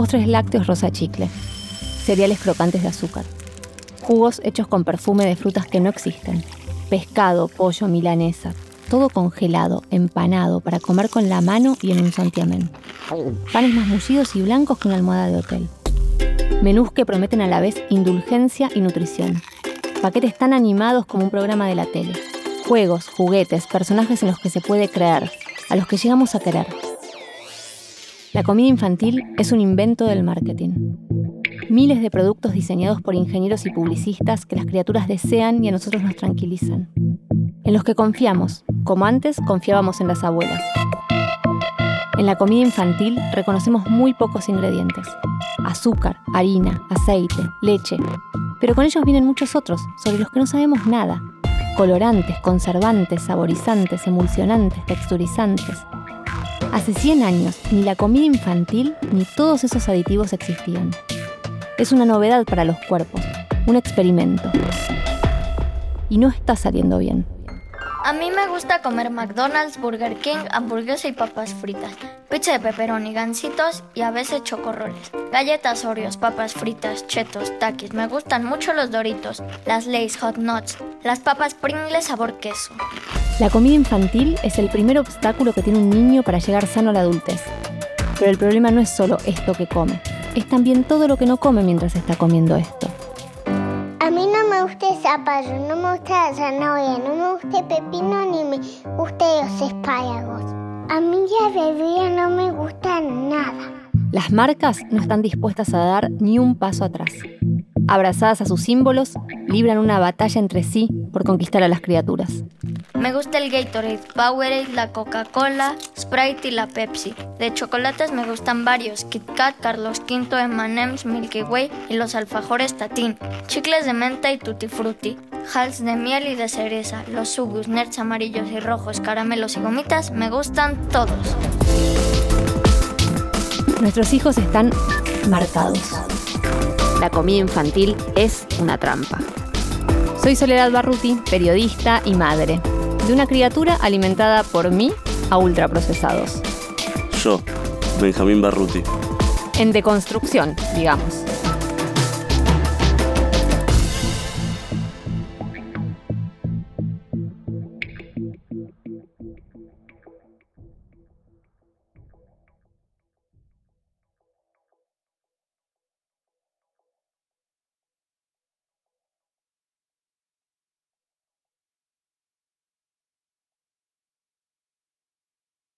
postres lácteos rosa chicle, cereales crocantes de azúcar, jugos hechos con perfume de frutas que no existen, pescado, pollo, milanesa, todo congelado, empanado, para comer con la mano y en un santiamén. Panes más mullidos y blancos que una almohada de hotel. Menús que prometen a la vez indulgencia y nutrición. Paquetes tan animados como un programa de la tele. Juegos, juguetes, personajes en los que se puede creer, a los que llegamos a querer. La comida infantil es un invento del marketing. Miles de productos diseñados por ingenieros y publicistas que las criaturas desean y a nosotros nos tranquilizan. En los que confiamos, como antes confiábamos en las abuelas. En la comida infantil reconocemos muy pocos ingredientes. Azúcar, harina, aceite, leche. Pero con ellos vienen muchos otros, sobre los que no sabemos nada. Colorantes, conservantes, saborizantes, emulsionantes, texturizantes. Hace 100 años, ni la comida infantil ni todos esos aditivos existían. Es una novedad para los cuerpos, un experimento. Y no está saliendo bien. A mí me gusta comer McDonald's, Burger King, hamburguesa y papas fritas, pizza de pepperoni, gancitos y a veces chocorroles, galletas Oreos, papas fritas, chetos, taquis. Me gustan mucho los Doritos, las Lay's Hot Nuts, las papas Pringles sabor queso. La comida infantil es el primer obstáculo que tiene un niño para llegar sano a la adultez. Pero el problema no es solo esto que come, es también todo lo que no come mientras está comiendo esto. A mí no me gusta el zapallo, no me gusta la zanahoria, no me gusta el pepino ni me gustan los espárragos. A mí la bebida no me gusta nada. Las marcas no están dispuestas a dar ni un paso atrás. Abrazadas a sus símbolos, libran una batalla entre sí por conquistar a las criaturas. Me gusta el Gatorade, Powerade, la Coca-Cola, Sprite y la Pepsi. De chocolates me gustan varios, Kit Kat, Carlos V, M&M's, Milky Way y los alfajores Tatín. Chicles de menta y Tutti Frutti. Hals de miel y de cereza, los sugus, nerds amarillos y rojos, caramelos y gomitas, me gustan todos. Nuestros hijos están marcados. La comida infantil es una trampa. Soy Soledad Barruti, periodista y madre, de una criatura alimentada por mí a ultraprocesados. Yo, Benjamín Barruti. En deconstrucción, digamos.